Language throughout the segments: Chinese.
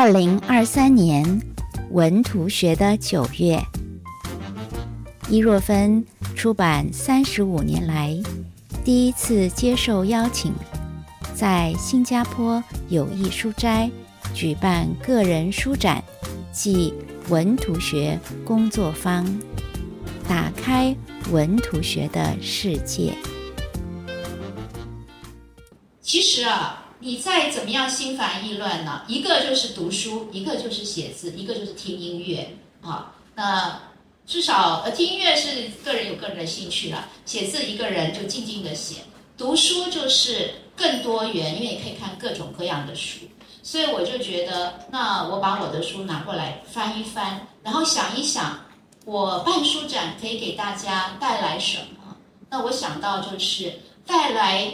二零二三年文图学的九月，伊若芬出版三十五年来第一次接受邀请，在新加坡友谊书斋举办个人书展暨文图学工作坊，打开文图学的世界。其实啊，你再怎么样心烦意乱呢，一个就是读书，一个就是写字，一个就是听音乐啊。那至少呃，听音乐是个人有个人的兴趣了，写字一个人就静静的写，读书就是更多元，因为你可以看各种各样的书。所以我就觉得，那我把我的书拿过来翻一翻，然后想一想，我办书展可以给大家带来什么？那我想到就是带来。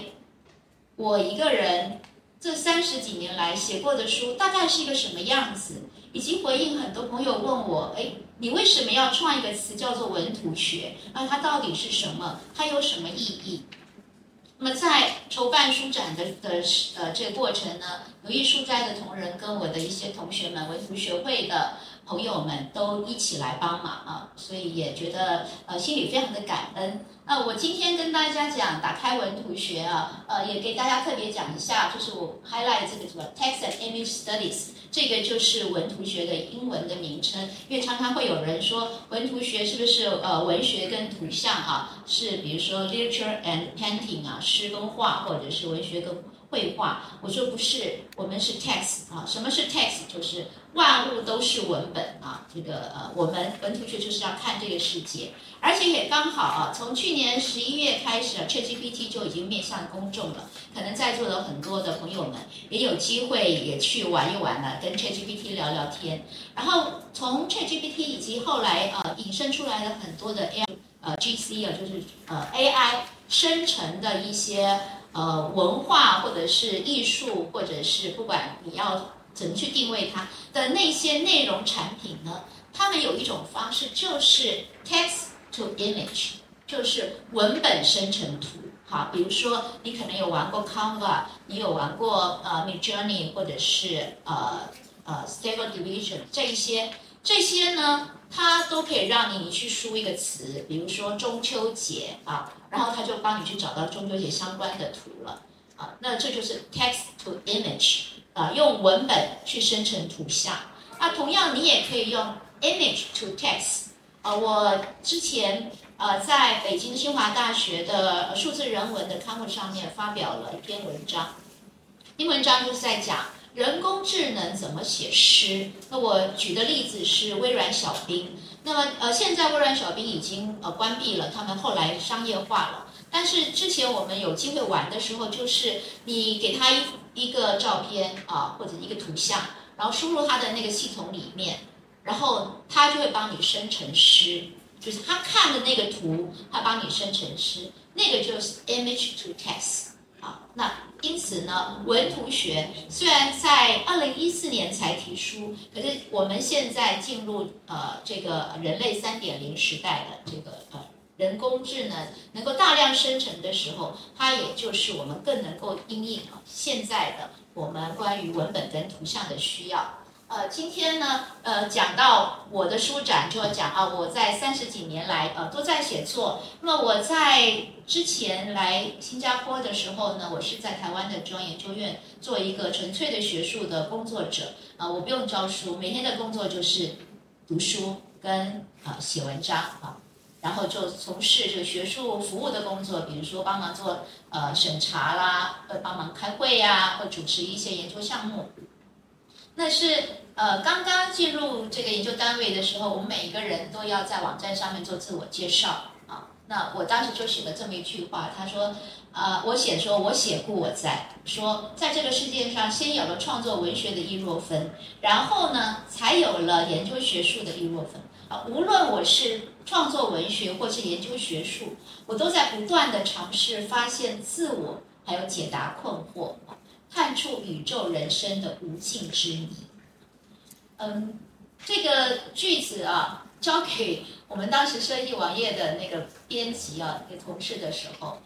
我一个人这三十几年来写过的书大概是一个什么样子？以及回应很多朋友问我：哎，你为什么要创一个词叫做文图学？那它到底是什么？它有什么意义？那么在筹办书展的的呃这个过程呢，有艺术斋的同仁跟我的一些同学们，文图学会的。朋友们都一起来帮忙啊，所以也觉得呃心里非常的感恩。那我今天跟大家讲打开文图学啊，呃也给大家特别讲一下，就是我 highlight 这个什么 text and image studies，这个就是文图学的英文的名称。因为常常会有人说文图学是不是呃文学跟图像啊，是比如说 literature and painting 啊，诗跟画，或者是文学跟绘画。我说不是，我们是 text 啊，什么是 text？就是。万物都是文本啊，这个呃，我们文图学就是要看这个世界，而且也刚好啊，从去年十一月开始，ChatGPT 就已经面向公众了，可能在座的很多的朋友们也有机会也去玩一玩了，跟 ChatGPT 聊聊天。然后从 ChatGPT 以及后来呃引申出来的很多的 AI 呃 GC 啊，就是呃 AI 生成的一些呃文化或者是艺术，或者是不管你要。怎么去定位它的那些内容产品呢？他们有一种方式，就是 text to image，就是文本生成图。好，比如说你可能有玩过 Canva，你有玩过呃 Midjourney，或者是呃呃 Stable Diffusion 这一些，这些呢，它都可以让你你去输一个词，比如说中秋节啊，然后它就帮你去找到中秋节相关的图了。啊，那这就是 text to image。啊，用文本去生成图像。那同样，你也可以用 image to text。啊，我之前呃在北京清华大学的数字人文的刊物上面发表了一篇文章。篇文章就是在讲人工智能怎么写诗。那我举的例子是微软小冰。那么呃，现在微软小冰已经呃关闭了，他们后来商业化了。但是之前我们有机会玩的时候，就是你给他一一个照片啊，或者一个图像，然后输入他的那个系统里面，然后他就会帮你生成诗，就是他看的那个图，他帮你生成诗，那个就是 image to text 啊。那因此呢，文图学虽然在二零一四年才提出，可是我们现在进入呃这个人类三点零时代的这个呃。人工智能能够大量生成的时候，它也就是我们更能够应应现在的我们关于文本跟图像的需要。呃，今天呢，呃，讲到我的书展，就要讲啊，我在三十几年来呃都在写作。那么我在之前来新加坡的时候呢，我是在台湾的中央研究院做一个纯粹的学术的工作者啊，我不用教书，每天的工作就是读书跟啊写文章啊。然后就从事这个学术服务的工作，比如说帮忙做呃审查啦，呃帮忙开会呀，或主持一些研究项目。那是呃刚刚进入这个研究单位的时候，我们每一个人都要在网站上面做自我介绍啊。那我当时就写了这么一句话，他说啊，我写说我写故我在，说在这个世界上先有了创作文学的易若芬，然后呢才有了研究学术的易若芬。啊，无论我是创作文学或是研究学术，我都在不断的尝试发现自我，还有解答困惑，探出宇宙人生的无尽之谜。嗯，这个句子啊，交给我们当时设计网页的那个编辑啊，那个同事的时候，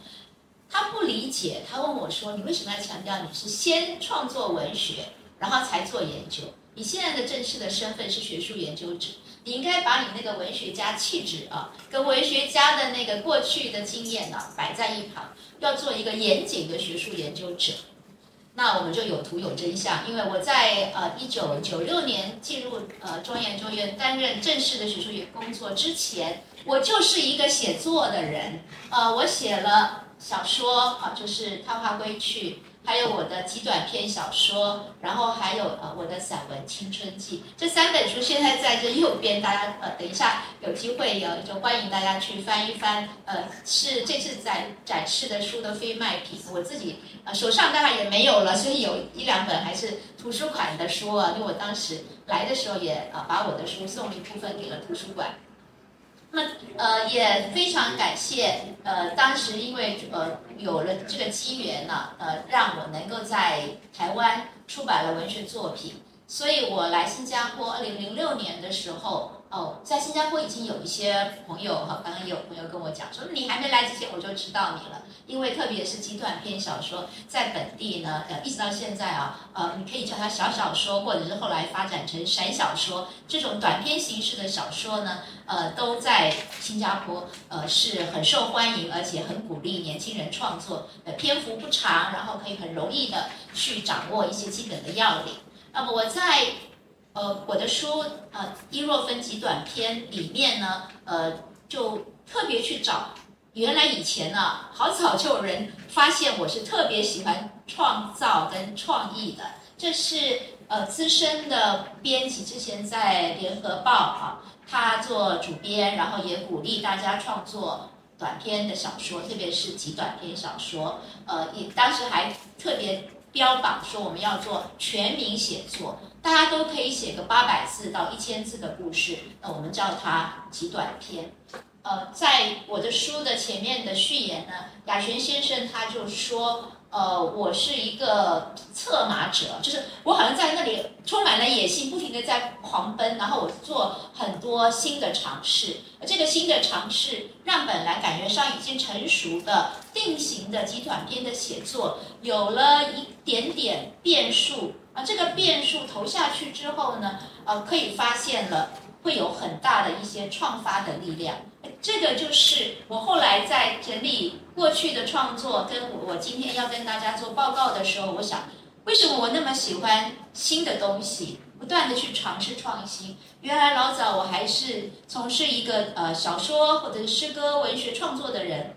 他不理解，他问我说：“你为什么要强调你是先创作文学，然后才做研究。你现在的正式的身份是学术研究者，你应该把你那个文学家气质啊，跟文学家的那个过去的经验呢摆在一旁，要做一个严谨的学术研究者。那我们就有图有真相，因为我在呃一九九六年进入呃中研究院担任正式的学术工作之前，我就是一个写作的人，呃，我写了小说啊，就是《探花归去》。还有我的极短篇小说，然后还有呃我的散文《青春记》这三本书，现在在这右边，大家呃等一下有机会有就欢迎大家去翻一翻，呃是这次展展示的书的非卖品，我自己呃手上当然也没有了，所以有一两本还是图书馆的书啊，因为我当时来的时候也呃把我的书送一部分给了图书馆。那呃也非常感谢呃当时因为呃有了这个机缘呢呃让我能够在台湾出版了文学作品，所以我来新加坡二零零六年的时候。哦，在新加坡已经有一些朋友哈，刚刚有朋友跟我讲说，你还没来之前我就知道你了，因为特别是极短篇小说，在本地呢，呃，一直到现在啊，呃，你可以叫它小小说，或者是后来发展成闪小说这种短篇形式的小说呢，呃，都在新加坡呃是很受欢迎，而且很鼓励年轻人创作，呃，篇幅不长，然后可以很容易的去掌握一些基本的要领。那么我在。呃，我的书呃，伊若芬极短篇里面呢，呃，就特别去找，原来以前呢，好早就有人发现我是特别喜欢创造跟创意的，这是呃资深的编辑之前在联合报啊，他做主编，然后也鼓励大家创作短篇的小说，特别是极短篇小说，呃，也当时还特别标榜说我们要做全民写作。大家都可以写个八百字到一千字的故事，那我们叫它极短篇。呃，在我的书的前面的序言呢，雅璇先生他就说，呃，我是一个策马者，就是我好像在那里充满了野心，不停的在狂奔，然后我做很多新的尝试。这个新的尝试让本来感觉上已经成熟的定型的极短篇的写作有了一点点变数。啊这个变数投下去之后呢，呃，可以发现了会有很大的一些创发的力量。这个就是我后来在整理过去的创作，跟我今天要跟大家做报告的时候，我想，为什么我那么喜欢新的东西，不断的去尝试创新？原来老早我还是从事一个呃小说或者诗歌文学创作的人，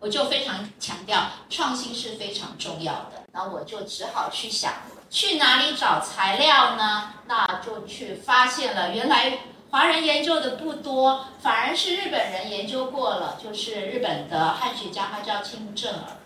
我就非常强调创新是非常重要的。然后我就只好去想。去哪里找材料呢？那就去发现了，原来华人研究的不多，反而是日本人研究过了。就是日本的汉学家，他叫清正儿，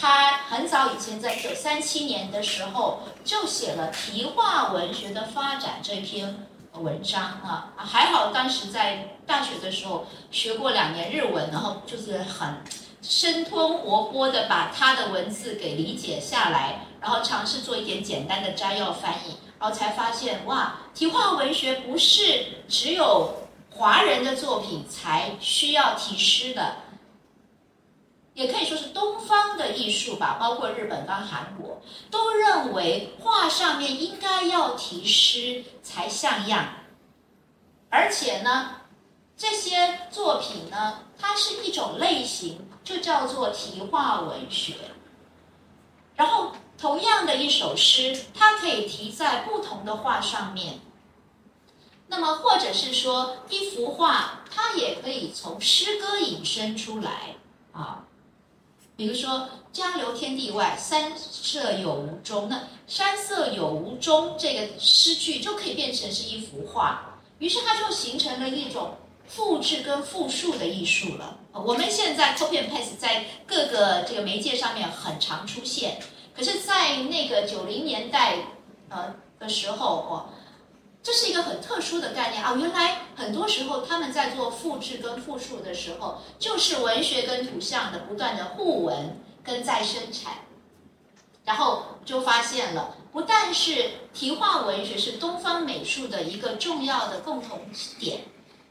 他很早以前在一九三七年的时候就写了《题画文学的发展》这篇文章啊。还好当时在大学的时候学过两年日文，然后就是很生吞活剥的把他的文字给理解下来。然后尝试做一点简单的摘要翻译，然后才发现哇，题画文学不是只有华人的作品才需要题诗的，也可以说是东方的艺术吧，包括日本跟韩国都认为画上面应该要题诗才像样，而且呢，这些作品呢，它是一种类型，就叫做题画文学，然后。同样的一首诗，它可以题在不同的画上面。那么，或者是说一幅画，它也可以从诗歌引申出来啊。比如说“江流天地外，山色有无中”，那“山色有无中”这个诗句就可以变成是一幅画。于是，它就形成了一种复制跟复述的艺术了。我们现在 copy and paste 在各个这个媒介上面很常出现。可是，在那个九零年代，呃的时候，哦，这是一个很特殊的概念啊。原来很多时候他们在做复制跟复述的时候，就是文学跟图像的不断的互文跟再生产。然后就发现了，不但是题画文学是东方美术的一个重要的共同点，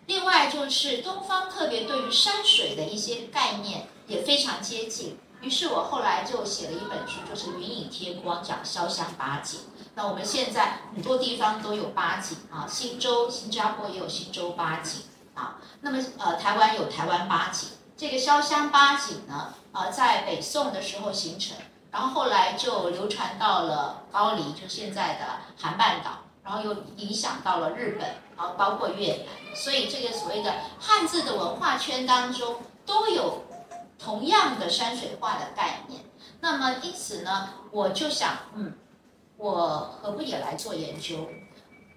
另外就是东方特别对于山水的一些概念也非常接近。于是我后来就写了一本书，就是《云影天光》，讲潇湘八景。那我们现在很多地方都有八景啊，新洲、新加坡也有新洲八景啊。那么呃，台湾有台湾八景。这个潇湘八景呢，呃，在北宋的时候形成，然后后来就流传到了高丽，就现在的韩半岛，然后又影响到了日本，然后包括越南。所以这个所谓的汉字的文化圈当中都有。同样的山水画的概念，那么因此呢，我就想，嗯，我何不也来做研究？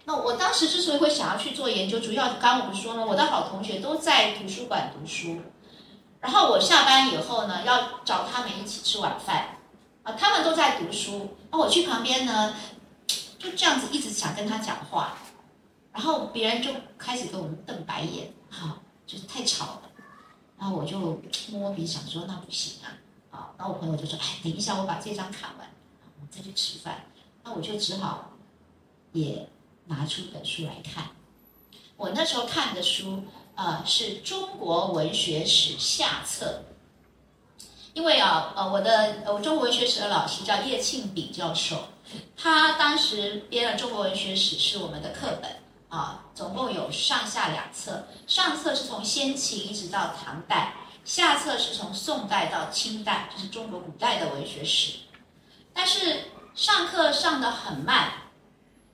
那我当时之所以会想要去做研究，主要刚我们说呢，我的好同学都在图书馆读书，然后我下班以后呢，要找他们一起吃晚饭，啊，他们都在读书，那我去旁边呢，就这样子一直想跟他讲话，然后别人就开始给我们瞪白眼，哈，就是太吵了。然后我就摸鼻想说那不行啊，啊，然后我朋友就说，哎，等一下我把这张看完，我们再去吃饭。那我就只好也拿出本书来看。我那时候看的书，呃，是中国文学史下册。因为啊，呃，我的呃中国文学史的老师叫叶庆炳教授，他当时编了中国文学史是我们的课本。啊，总共有上下两册，上册是从先秦一直到唐代，下册是从宋代到清代，就是中国古代的文学史。但是上课上的很慢，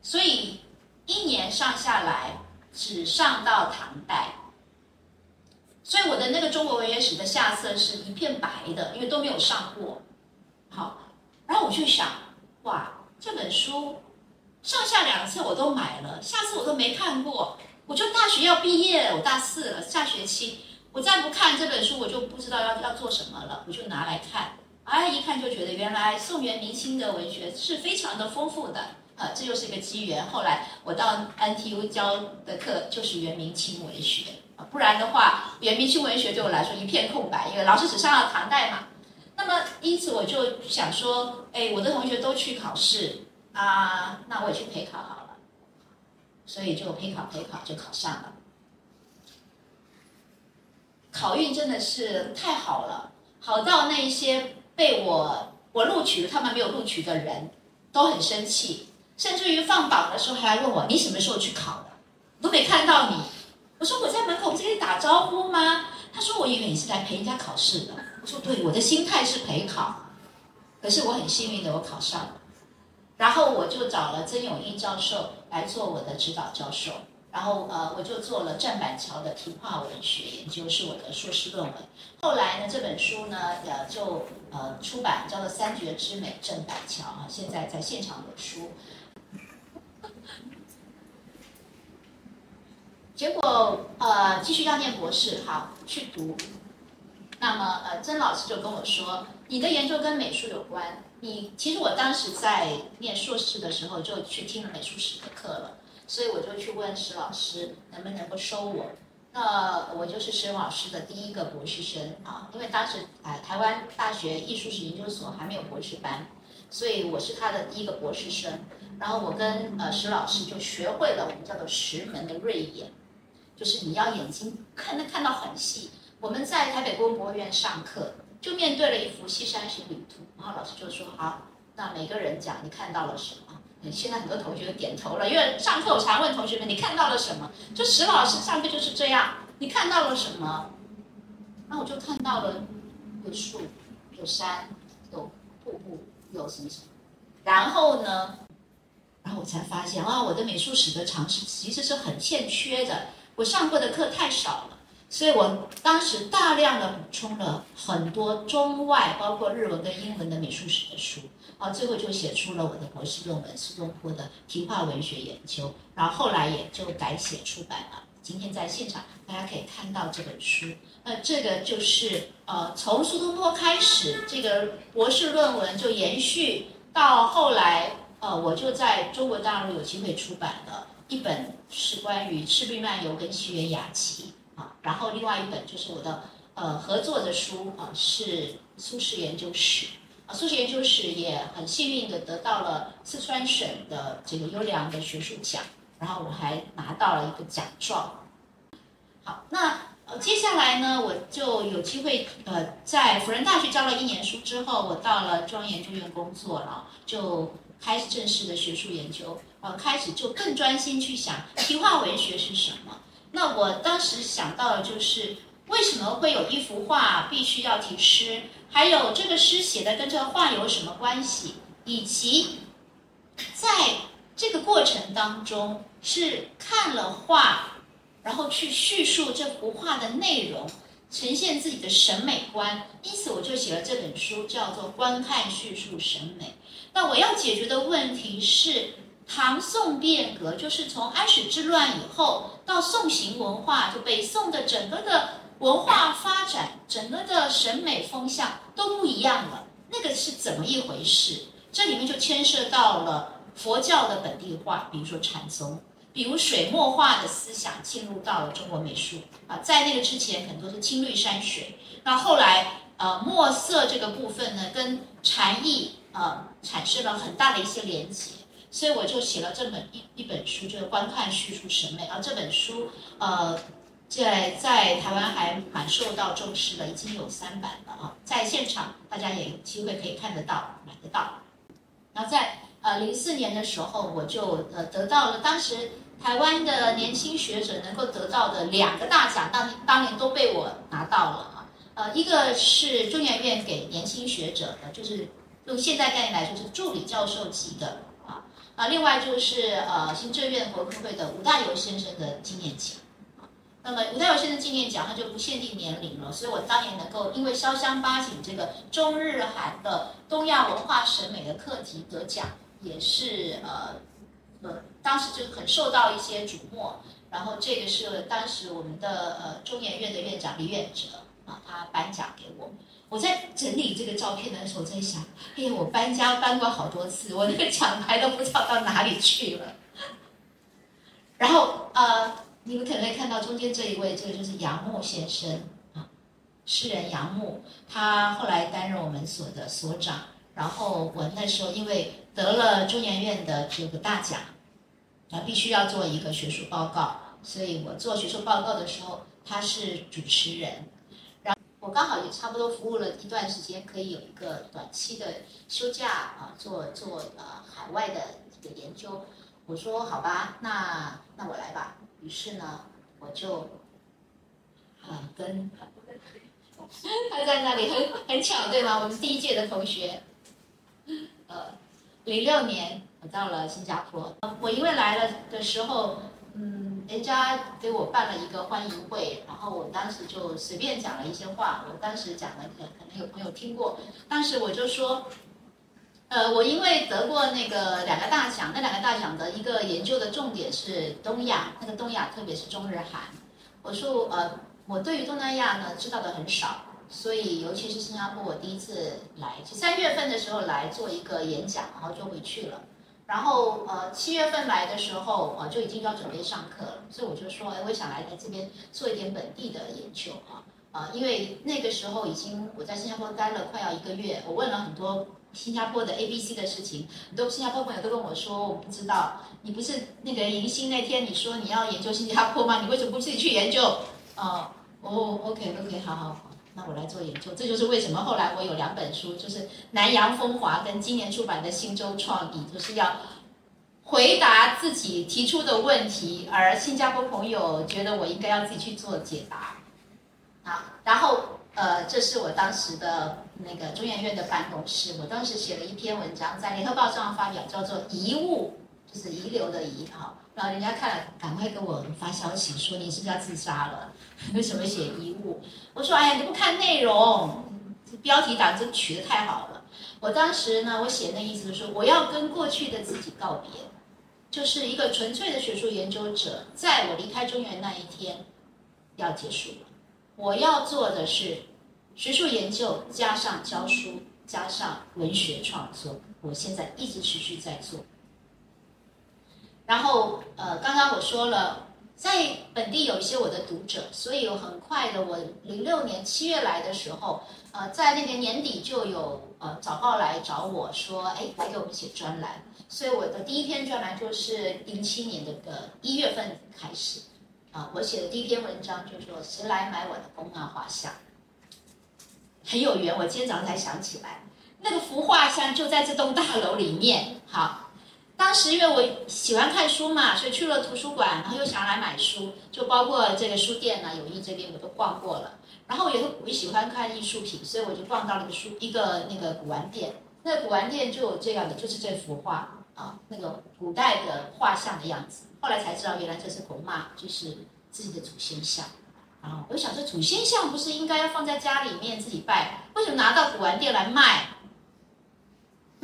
所以一年上下来只上到唐代。所以我的那个中国文学史的下册是一片白的，因为都没有上过。好，然后我就想，哇，这本书。上下两册我都买了，下次我都没看过。我就大学要毕业，我大四了，下学期我再不看这本书，我就不知道要要做什么了。我就拿来看，哎，一看就觉得原来宋元明清的文学是非常的丰富的，啊，这又是一个机缘。后来我到 NTU 教的课就是元明清文学，啊，不然的话，元明清文学对我来说一片空白，因为老师只上了唐代嘛。那么因此我就想说，哎，我的同学都去考试。啊，那我也去陪考好了，所以就陪考陪考就考上了。考运真的是太好了，好到那些被我我录取了他们没有录取的人都很生气，甚至于放榜的时候还来问我你什么时候去考的，都没看到你。我说我在门口不是跟你打招呼吗？他说我以为你是来陪人家考试的。我说对，我的心态是陪考，可是我很幸运的我考上了。然后我就找了曾永义教授来做我的指导教授，然后呃我就做了郑板桥的题画文学研究，是我的硕士论文。后来呢这本书呢呃就呃出版叫做《三绝之美》郑板桥啊，现在在现场有书。结果呃继续要念博士，好去读。那么呃曾老师就跟我说，你的研究跟美术有关。你其实我当时在念硕士的时候就去听了美术史的课了，所以我就去问石老师能不能够收我。那我就是石老师的第一个博士生啊，因为当时啊台湾大学艺术史研究所还没有博士班，所以我是他的第一个博士生。然后我跟呃石老师就学会了我们叫做石门的锐眼，就是你要眼睛看能看到很细。我们在台北故宫博物院上课。就面对了一幅《西山行旅图》，然后老师就说：“好，那每个人讲你看到了什么？”现在很多同学都点头了，因为上课我常问同学们：“你看到了什么？”就石老师上课就是这样，你看到了什么？那我就看到了有树、有山、有瀑布、有什么什么。然后呢，然后我才发现啊，我的美术史的常识其实是很欠缺的，我上过的课太少了。所以我当时大量的补充了很多中外，包括日文跟英文的美术史的书，啊，最后就写出了我的博士论文《苏东坡的题画文学研究》，然后后来也就改写出版了。今天在现场大家可以看到这本书，那这个就是呃，从苏东坡开始，这个博士论文就延续到后来，呃，我就在中国大陆有机会出版了一本是关于《赤壁漫游》跟西园雅集。然后另外一本就是我的呃合作的书啊，是苏轼研究史啊，苏轼研究史也很幸运的得到了四川省的这个优良的学术奖，然后我还拿到了一个奖状。好，那呃，接下来呢，我就有机会呃，在辅仁大学教了一年书之后，我到了中央研究院工作了，就开始正式的学术研究，呃，开始就更专心去想题画文学是什么。那我当时想到的就是，为什么会有一幅画必须要题诗？还有这个诗写的跟这个画有什么关系？以及在这个过程当中是看了画。然后去叙述这幅画的内容，呈现自己的审美观，因此我就写了这本书，叫做《观看叙述审美》。那我要解决的问题是，唐宋变革，就是从安史之乱以后到宋行文化，就北宋的整个的文化发展，整个的审美风向都不一样了。那个是怎么一回事？这里面就牵涉到了佛教的本地化，比如说禅宗。比如水墨画的思想进入到了中国美术啊，在那个之前很多是青绿山水，那后来呃墨色这个部分呢，跟禅意呃产生了很大的一些连结，所以我就写了这本一一本书，就是观看叙述审美。而这本书呃在在台湾还蛮受到重视的，已经有三版了啊，在现场大家也有机会可以看得到买得到。然后在呃零四年的时候，我就呃得到了当时。台湾的年轻学者能够得到的两个大奖，当当年都被我拿到了啊。呃，一个是中研院给年轻学者的，就是用现代概念来说是助理教授级的啊。另外就是呃行政院国科会的吴大猷先生的纪念奖。那么吴大猷先生纪念奖，它就不限定年龄了，所以我当年能够因为潇湘八景这个中日韩的东亚文化审美的课题得奖，也是呃。呃，当时就很受到一些瞩目，然后这个是当时我们的呃中研院的院长李远哲啊，他颁奖给我。我在整理这个照片的时候，在想，哎呀，我搬家搬过好多次，我那个奖牌都不知道到哪里去了。然后呃，你们可能会看到中间这一位，这个就是杨牧先生啊，诗人杨牧，他后来担任我们所的所长。然后我那时候因为得了中研院的这个大奖。那必须要做一个学术报告，所以我做学术报告的时候，他是主持人。我刚好也差不多服务了一段时间，可以有一个短期的休假啊，做做呃海外的这个研究。我说好吧，那那我来吧。于是呢，我就啊跟他在那里很很巧对吗？我们第一届的同学，呃，零六年我。到了新加坡，我因为来了的时候，人家给我办了一个欢迎会，然后我当时就随便讲了一些话。我当时讲的可可能有朋友听过，当时我就说，呃，我因为得过那个两个大奖，那两个大奖的一个研究的重点是东亚，那个东亚特别是中日韩。我说，呃，我对于东南亚呢知道的很少，所以尤其是新加坡，我第一次来，三月份的时候来做一个演讲，然后就回去了。然后呃七月份来的时候呃就已经要准备上课了，所以我就说哎我想来来这边做一点本地的研究啊啊因为那个时候已经我在新加坡待了快要一个月，我问了很多新加坡的 A B C 的事情，很多新加坡朋友都跟我说我不知道，你不是那个迎新那天你说你要研究新加坡吗？你为什么不自己去研究？哦哦 OK OK 好好。那我来做研究，这就是为什么后来我有两本书，就是《南洋风华》跟今年出版的《新洲创意》，就是要回答自己提出的问题，而新加坡朋友觉得我应该要自己去做解答。好，然后呃，这是我当时的那个中研院的办公室，我当时写了一篇文章在《联合报》上发表，叫做《遗物》，就是遗留的遗哈。然后人家看了，赶快跟我发消息说你是不是要自杀了？为什么写遗物？我说哎呀，你不看内容，标题党真取得太好了。我当时呢，我写那意思就是说我要跟过去的自己告别，就是一个纯粹的学术研究者，在我离开中原那一天要结束了。我要做的是学术研究加上教书加上文学创作，我现在一直持续在做。然后，呃，刚刚我说了，在本地有一些我的读者，所以有很快的，我零六年七月来的时候，呃，在那个年底就有呃早报来找我说，哎，来给我们写专栏。所以我的第一篇专栏就是零七年的个一月份开始，啊，我写的第一篇文章就说谁来买我的公妈画像，很有缘。我今天早上才想起来，那个幅画像就在这栋大楼里面。好，当时因为我喜欢看书嘛，所以去了图书馆，然后又想来买书，就包括这个书店呢，友谊这边我都逛过了。然后我也我喜欢看艺术品，所以我就逛到了一个书一个那个古玩店。那古玩店就有这样的，就是这幅画啊，那个古代的画像的样子。后来才知道，原来这是公妈，就是自己的祖先像。然后我想说，祖先像不是应该要放在家里面自己拜，为什么拿到古玩店来卖？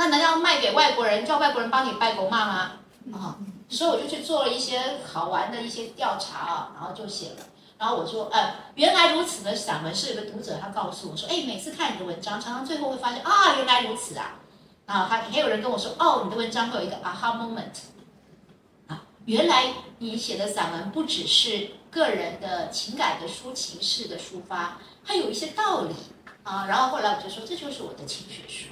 那难道卖给外国人，叫外国人帮你拜公妈吗？啊，所以我就去做了一些好玩的一些调查啊，然后就写了。然后我说，呃，原来如此的散文是有个读者他告诉我说，哎，每次看你的文章，常常最后会发现啊，原来如此啊。啊，还还有人跟我说，哦，你的文章会有一个 aha moment 啊。原来你写的散文不只是个人的情感的抒情式的抒发，还有一些道理啊。然后后来我就说，这就是我的轻学术，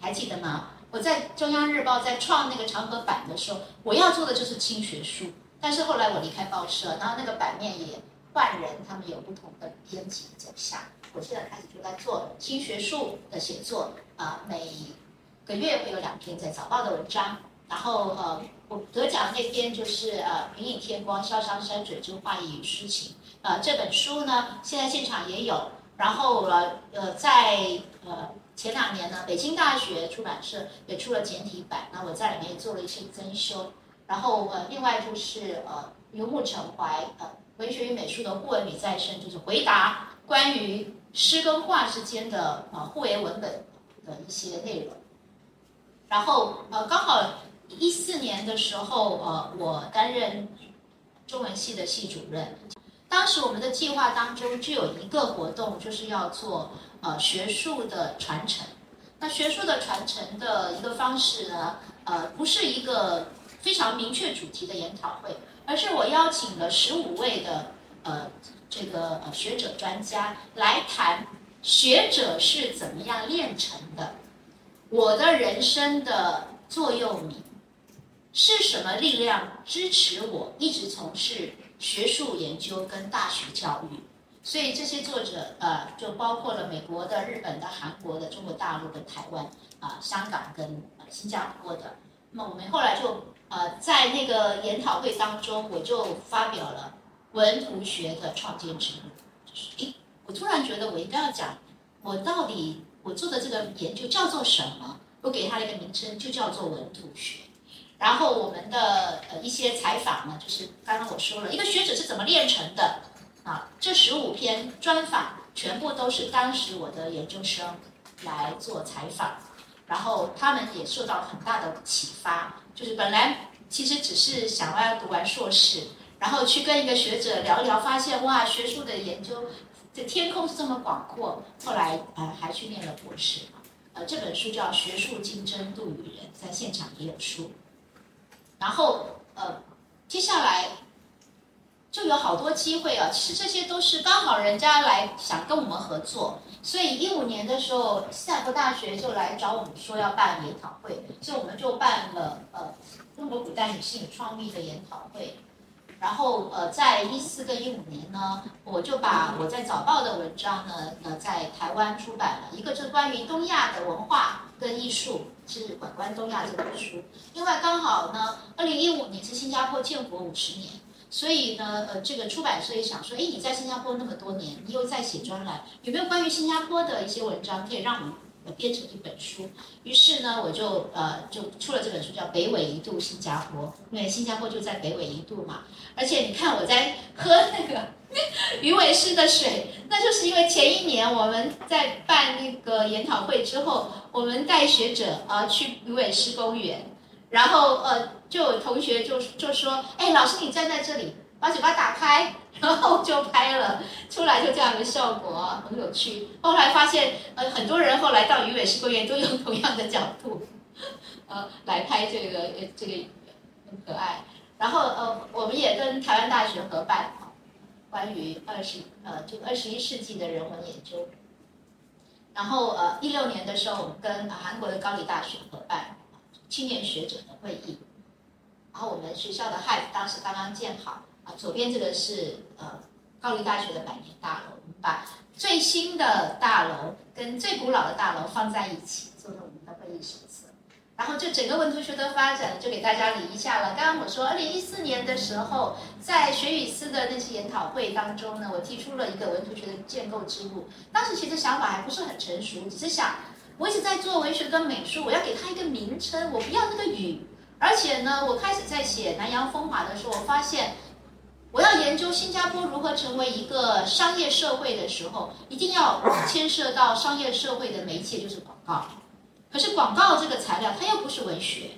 还记得吗？我在中央日报在创那个长河版的时候，我要做的就是轻学术。但是后来我离开报社，然后那个版面也换人，他们有不同的编辑走向。我现在开始就在做轻学术的写作啊，每个月会有两篇在早报的文章，然后呃。我得奖那篇就是呃“云影天光，潇湘山水之画意与诗情”。呃，这本书呢，现在现场也有。然后呃呃，在呃前两年呢，北京大学出版社也出了简体版，那我在里面也做了一些增修。然后呃，另外就是呃游牧陈怀呃文学与美术的互文与再生，就是回答关于诗跟画之间的呃互为文本的一些内容。然后呃刚好。一四年的时候，呃，我担任中文系的系主任。当时我们的计划当中就有一个活动，就是要做呃学术的传承。那学术的传承的一个方式呢，呃，不是一个非常明确主题的研讨会，而是我邀请了十五位的呃这个学者专家来谈学者是怎么样炼成的，我的人生的座右铭。是什么力量支持我一直从事学术研究跟大学教育？所以这些作者呃，就包括了美国的、日本的、韩国的、中国大陆跟台湾啊、香港跟新加坡的。那么我们后来就呃，在那个研讨会当中，我就发表了文图学的创建之路。就是诶，我突然觉得我应该要讲，我到底我做的这个研究叫做什么？我给它一个名称，就叫做文图学。然后我们的呃一些采访呢，就是刚刚我说了一个学者是怎么炼成的啊？这十五篇专访全部都是当时我的研究生来做采访，然后他们也受到很大的启发。就是本来其实只是想要读完硕士，然后去跟一个学者聊一聊，发现哇，学术的研究这天空是这么广阔。后来呃还去念了博士呃这本书叫《学术竞争度与人》，在现场也有书。然后，呃，接下来就有好多机会啊。其实这些都是刚好人家来想跟我们合作，所以一五年的时候，斯坦福大学就来找我们说要办研讨会，所以我们就办了呃中国古代女性创意的研讨会。然后呃，在一四跟一五年呢，我就把我在早报的文章呢，呃，在台湾出版了一个就是关于东亚的文化跟艺术。是《管观东亚》这本书，另外刚好呢，二零一五年是新加坡建国五十年，所以呢，呃，这个出版社也想说，哎，你在新加坡那么多年，你又在写专栏，有没有关于新加坡的一些文章可以让我们编成一本书？于是呢，我就呃就出了这本书，叫《北纬一度新加坡》，因为新加坡就在北纬一度嘛，而且你看我在喝那个。鱼尾狮的水，那就是因为前一年我们在办那个研讨会之后，我们带学者啊去鱼尾狮公园，然后呃就有同学就就说，哎，老师你站在这里，把嘴巴打开，然后就拍了出来，就这样的效果，很有趣。后来发现呃很多人后来到鱼尾狮公园都用同样的角度，呃来拍这个这个很可爱。然后呃我们也跟台湾大学合办。关于二十呃，这个二十一世纪的人文研究，然后呃，一六年的时候，我们跟韩国的高丽大学合办青年学者的会议，然后我们学校的 HIVE 当时刚刚建好，啊，左边这个是呃高丽大学的百年大楼，我们把最新的大楼跟最古老的大楼放在一起，做了我们的会议手册。然后就整个文图学的发展就给大家理一下了。刚刚我说，二零一四年的时候，在学语思的那些研讨会当中呢，我提出了一个文图学的建构之路。当时其实想法还不是很成熟，只是想，我一直在做文学跟美术，我要给它一个名称，我不要那个语。而且呢，我开始在写南洋风华的时候，我发现，我要研究新加坡如何成为一个商业社会的时候，一定要牵涉到商业社会的媒介，就是广告。可是广告这个材料，它又不是文学，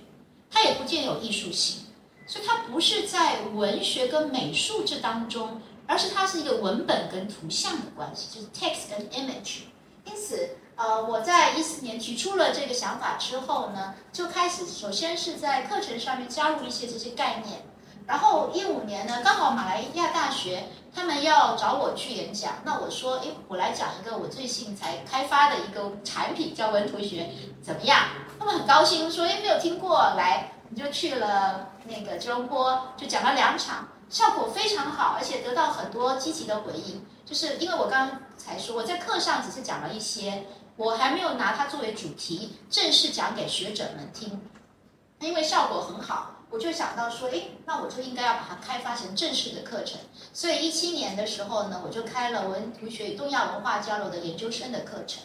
它也不见有艺术性，所以它不是在文学跟美术这当中，而是它是一个文本跟图像的关系，就是 text 跟 image。因此，呃，我在一四年提出了这个想法之后呢，就开始首先是在课程上面加入一些这些概念，然后一五年呢，刚好马来亚大学。他们要找我去演讲，那我说，哎，我来讲一个我最近才开发的一个产品，叫文图学，怎么样？他们很高兴，说，哎，没有听过，来，你就去了那个吉隆坡，就讲了两场，效果非常好，而且得到很多积极的回应。就是因为我刚才说，我在课上只是讲了一些，我还没有拿它作为主题，正式讲给学者们听，因为效果很好。我就想到说，哎，那我就应该要把它开发成正式的课程。所以一七年的时候呢，我就开了文图学与东亚文化交流的研究生的课程，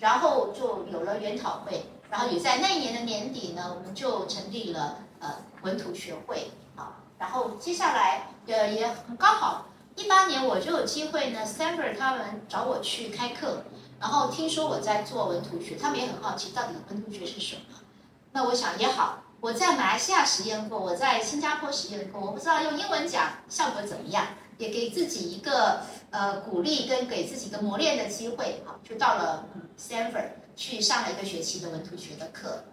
然后就有了研讨会，然后也在那一年的年底呢，我们就成立了呃文图学会啊。然后接下来呃也刚好，一八年我就有机会呢，Stanford 他们找我去开课，然后听说我在做文图学，他们也很好奇到底文图学是什么。那我想也好。我在马来西亚实验过，我在新加坡实验过，我不知道用英文讲效果怎么样，也给自己一个呃鼓励跟给自己一个磨练的机会，好，就到了 Stanford 去上了一个学期的文图学的课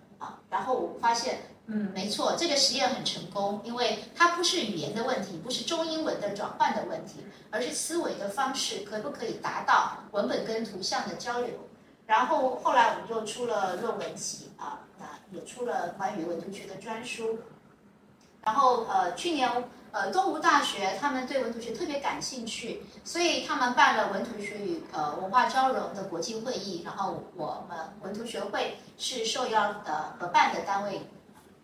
然后我发现，嗯，没错，这个实验很成功，因为它不是语言的问题，不是中英文的转换的问题，而是思维的方式可不可以达到文本跟图像的交流，然后后来我们又出了论文集啊。也出了关于文图学的专书，然后呃，去年呃，东吴大学他们对文图学特别感兴趣，所以他们办了文图学与呃文化交融的国际会议，然后我们文图学会是受邀的合办的单位，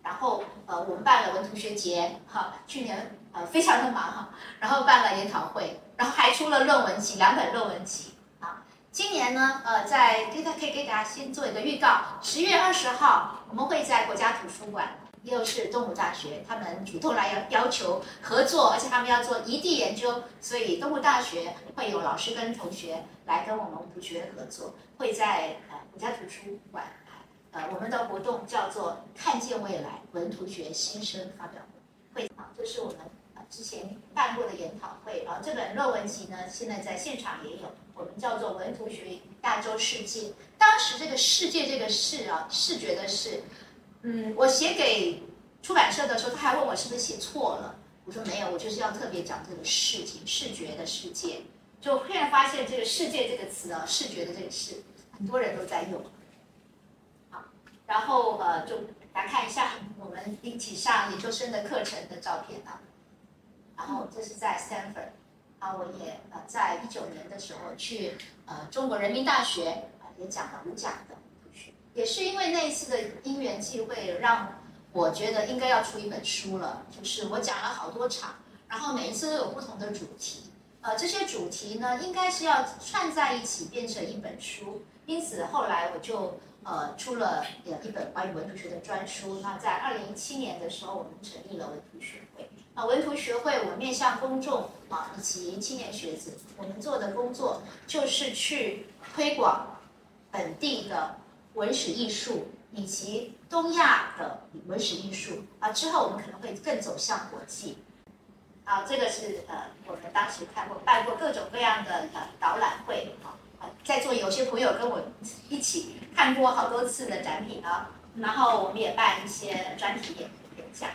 然后呃，我们办了文图学节，哈，去年呃非常的忙哈，然后办了研讨会，然后还出了论文集，两本论文集。啊今年呢，呃，在给大可以给大家先做一个预告，十月二十号我们会在国家图书馆，又是东吴大学，他们主动来要要求合作，而且他们要做异地研究，所以东吴大学会有老师跟同学来跟我们武学合作，会在呃国家图书馆，呃我们的活动叫做看见未来文图学新生发表会，会啊，这是我们。之前办过的研讨会啊，这本论文集呢，现在在现场也有。我们叫做文图学亚洲世界。当时这个世界这个视啊，视觉的视，嗯，我写给出版社的时候，他还问我是不是写错了。我说没有，我就是要特别讲这个事情，视觉的世界。就突然发现这个世界这个词啊，视觉的这个视，很多人都在用。好，然后呃，就来看一下我们一起上研究生的课程的照片啊。然后这是在 Stanford，啊，我也呃在一九年的时候去呃中国人民大学啊也讲了五讲的也是因为那一次的因缘际会，让我觉得应该要出一本书了。就是我讲了好多场，然后每一次都有不同的主题，呃，这些主题呢应该是要串在一起变成一本书。因此后来我就呃出了一本关于文图学的专书。那在二零一七年的时候，我们成立了文图学会。啊，文图学会，我面向公众啊，以及青年学子，我们做的工作就是去推广本地的文史艺术，以及东亚的文史艺术啊。之后我们可能会更走向国际。啊，这个是呃，我们当时看过办过各种各样的呃导览会啊。在座有些朋友跟我一起看过好多次的展品啊，然后我们也办一些专题演演讲。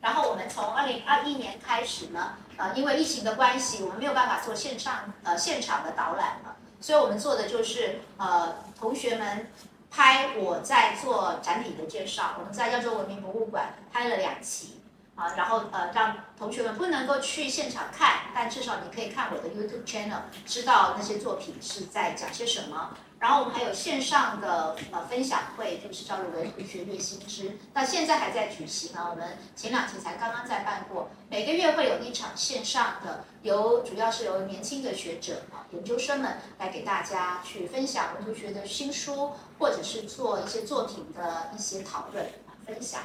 然后我们从二零二一年开始呢，呃，因为疫情的关系，我们没有办法做线上呃现场的导览了，所以我们做的就是呃，同学们拍我在做展品的介绍。我们在亚洲文明博物馆拍了两期，啊，然后呃，让同学们不能够去现场看，但至少你可以看我的 YouTube channel，知道那些作品是在讲些什么。然后我们还有线上的呃分享会，就是叫做文图学略新知，那现在还在举行啊。我们前两天才刚刚在办过，每个月会有一场线上的，由主要是由年轻的学者啊研究生们来给大家去分享文图学的新书，或者是做一些作品的一些讨论啊分享。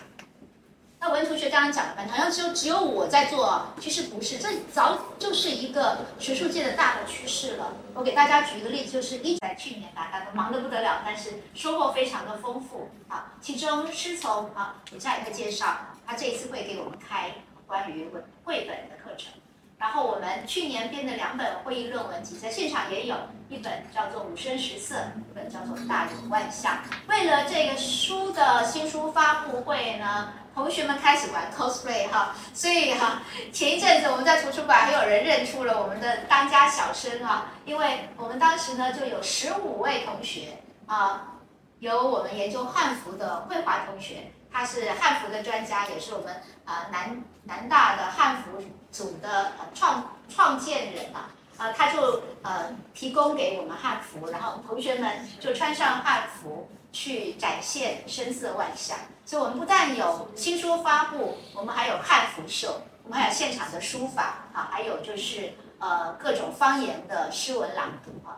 那文同学刚刚讲了，好像只有只有我在做，其实不是，这早就是一个学术界的大的趋势了。我给大家举一个例子，就是一在去年大家都忙得不得了，但是收获非常的丰富啊。其中师从啊，等下一个介绍，他这一次会给我们开关于文绘本的课程。然后我们去年编的两本会议论文集，在现场也有一本叫做《五声十色》，一本叫做《大有万象》。为了这个书的新书发布会呢。同学们开始玩 cosplay 哈，所以哈，前一阵子我们在图书馆还有人认出了我们的当家小生哈，因为我们当时呢就有十五位同学啊，有我们研究汉服的慧华同学，他是汉服的专家，也是我们啊南南大的汉服组的创创建人啊，啊他就呃提供给我们汉服，然后同学们就穿上汉服。去展现声色万象，所以我们不但有新书发布，我们还有汉服秀，我们还有现场的书法啊，还有就是呃各种方言的诗文朗读啊，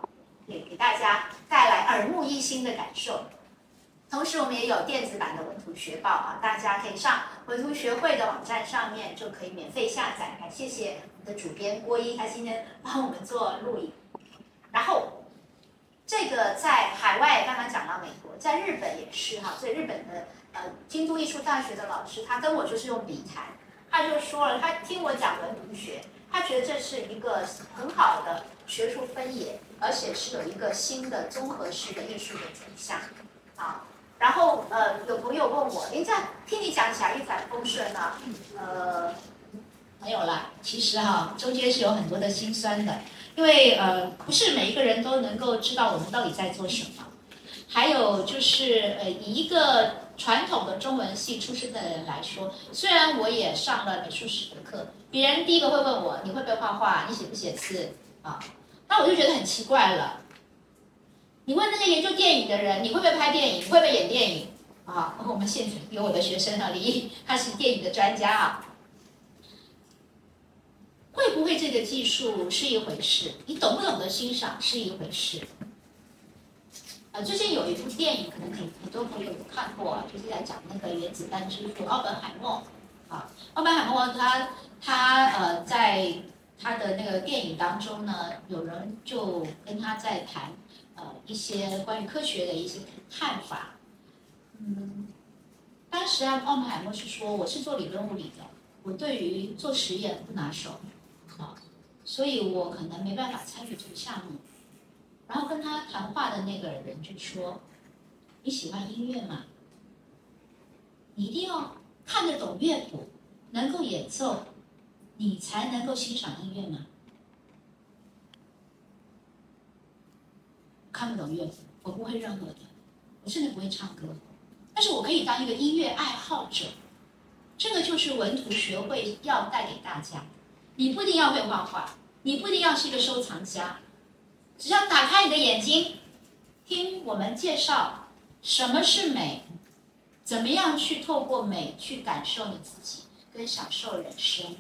给给大家带来耳目一新的感受。同时，我们也有电子版的文图学报啊，大家可以上文图学会的网站上面就可以免费下载。感谢谢我们的主编郭一，他今天帮我们做录影，然后。这个在海外刚刚讲到美国，在日本也是哈，所以日本的呃京都艺术大学的老师，他跟我就是用笔谈，他就说了，他听我讲文图学，他觉得这是一个很好的学术分野，而且是有一个新的综合式的艺术的转向啊。然后呃，有朋友问我，您在听你讲起来一帆风顺呢？呃，没有啦，其实哈，中间是有很多的辛酸的。因为呃，不是每一个人都能够知道我们到底在做什么。还有就是，呃，以一个传统的中文系出身的人来说，虽然我也上了美术史的课，别人第一个会问我，你会不会画画？你写不写字？啊，那我就觉得很奇怪了。你问那个研究电影的人，你会不会拍电影？会不会演电影？啊，我们现场有我的学生啊，李毅，他是电影的专家啊。会不会这个技术是一回事，你懂不懂得欣赏是一回事。啊，最近有一部电影，可能很很多朋友有看过啊，就是在讲那个原子弹之父奥本海默。啊，奥本海默他他呃在他的那个电影当中呢，有人就跟他在谈呃一些关于科学的一些看法。嗯，当时啊，奥本海默是说，我是做理论物理的，我对于做实验不拿手。啊所以我可能没办法参与这个项目。然后跟他谈话的那个人就说：“你喜欢音乐吗？你一定要看得懂乐谱，能够演奏，你才能够欣赏音乐吗？看不懂乐谱，我不会任何的，我甚至不会唱歌，但是我可以当一个音乐爱好者。这个就是文图学会要带给大家。”你不一定要会画画，你不一定要是一个收藏家，只要打开你的眼睛，听我们介绍什么是美，怎么样去透过美去感受你自己跟享受人生。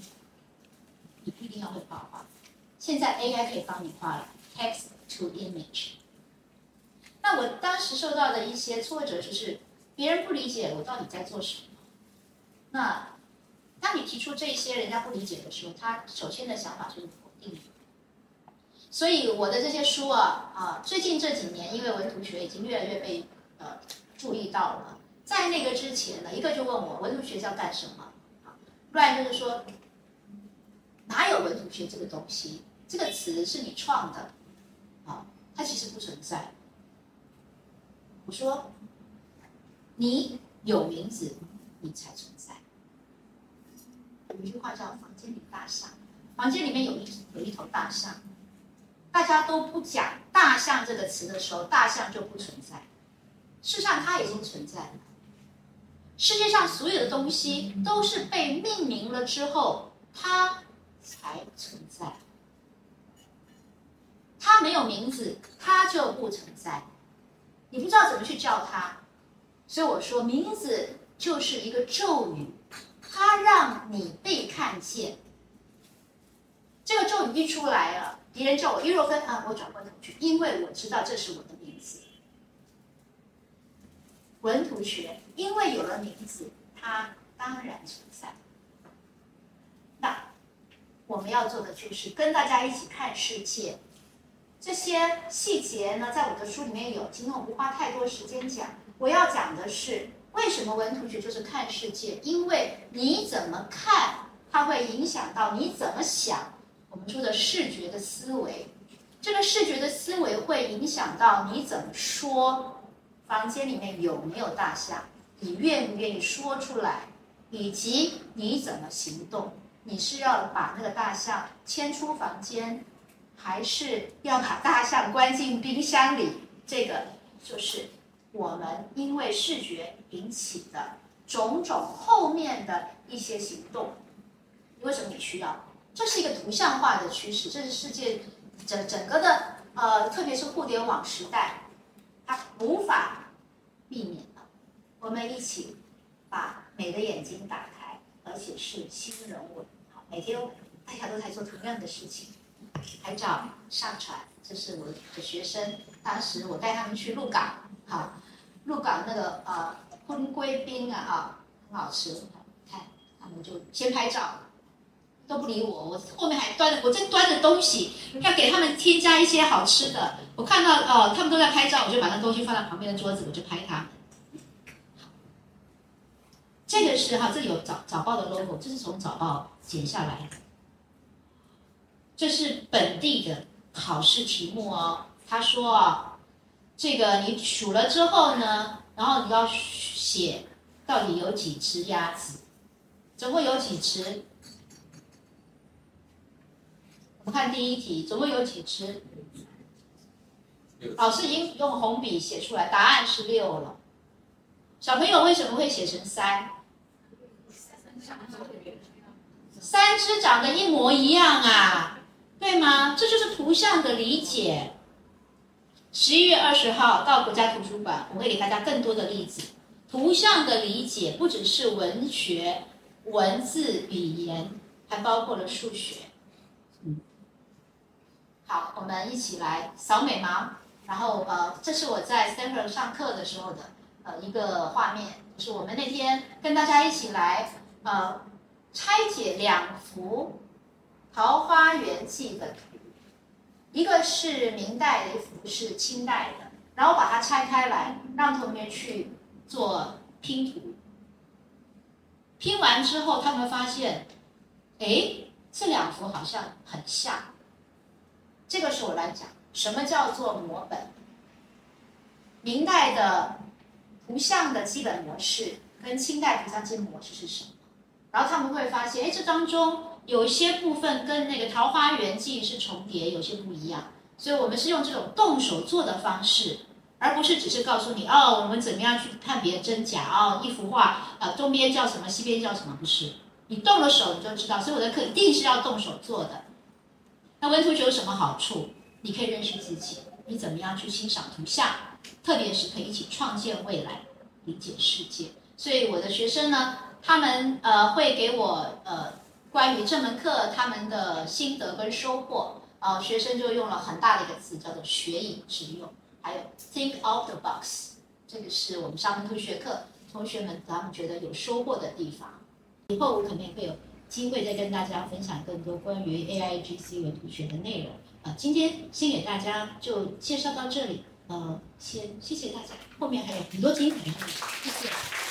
你不一定要会画画，现在 AI 可以帮你画了，text to image。那我当时受到的一些挫折就是，别人不理解我到底在做什么，那。当你提出这些人家不理解的时候，他首先的想法就是否定。所以我的这些书啊啊，最近这几年因为文图学已经越来越被呃注意到了。在那个之前呢，一个就问我文图学要干什么啊？不然就是说哪有文图学这个东西？这个词是你创的啊，它其实不存在。我说你有名字，你才存在。有一句话叫“房间里大象”，房间里面有一有一头大象，大家都不讲“大象”这个词的时候，大象就不存在。事实上，它已经存在了。世界上所有的东西都是被命名了之后，它才存在。它没有名字，它就不存在。你不知道怎么去叫它，所以我说，名字就是一个咒语，它让你被看见。这个咒语一出来了，别人叫我伊若芬啊，我转过头去，因为我知道这是我的名字。文图学，因为有了名字，它当然存在。那我们要做的就是跟大家一起看世界。这些细节呢，在我的书里面有，今天我不花太多时间讲。我要讲的是，为什么文图学就是看世界？因为你怎么看，它会影响到你怎么想。我们说的视觉的思维，这个视觉的思维会影响到你怎么说。房间里面有没有大象？你愿不愿意说出来？以及你怎么行动？你是要把那个大象牵出房间，还是要把大象关进冰箱里？这个就是我们因为视觉引起的种种后面的一些行动。为什么你需要？这是一个图像化的趋势，这是世界整整个的呃，特别是互联网时代，它无法。避免的，我们一起把美的眼睛打开，而且是新人物。好，每天大家都在做同样的事情，拍照上传。这是我的学生，当时我带他们去鹿港，好，鹿港那个呃荤龟冰啊，啊，很好吃。看，他们就先拍照，都不理我，我后面还端着，我在端着东西，要给他们添加一些好吃的。我看到哦，他们都在拍照，我就把那东西放在旁边的桌子，我就拍他。这个是哈，这里有早早报的 logo，这是从早报剪下来。这是本地的考试题目哦。他说啊，这个你数了之后呢，然后你要写到底有几只鸭子，总共有几只？我们看第一题，总共有几只？老师已经用红笔写出来，答案是六了。小朋友为什么会写成三？三只长得一模一样啊，对吗？这就是图像的理解。十一月二十号到国家图书馆，我会给大家更多的例子。图像的理解不只是文学、文字、语言，还包括了数学。嗯，好，我们一起来扫美吗？然后呃，这是我在 Stanford 上课的时候的呃一个画面，就是我们那天跟大家一起来呃拆解两幅《桃花源记》的图，一个是明代的，一幅是清代的，然后把它拆开来，让同学去做拼图。拼完之后，他们发现，哎，这两幅好像很像。这个是我来讲。什么叫做模本？明代的图像的基本模式跟清代图像基本模式是什么？然后他们会发现，哎，这当中有些部分跟那个《桃花源记》是重叠，有些不一样。所以我们是用这种动手做的方式，而不是只是告诉你哦，我们怎么样去判别真假哦，一幅画呃，东边叫什么，西边叫什么？不是，你动了手你就知道。所以我的课一定是要动手做的。那文图学有什么好处？你可以认识自己，你怎么样去欣赏图像，特别是可以一起创建未来，理解世界。所以我的学生呢，他们呃会给我呃关于这门课他们的心得跟收获。呃，学生就用了很大的一个词，叫做学以致用，还有 think out the box。这个是我们上文图学课同学们他们觉得有收获的地方。以后我肯定会有机会再跟大家分享更多关于 A I G C 文图学的内容。啊，今天先给大家就介绍到这里，呃，先谢谢大家，后面还有很多精彩的，谢谢。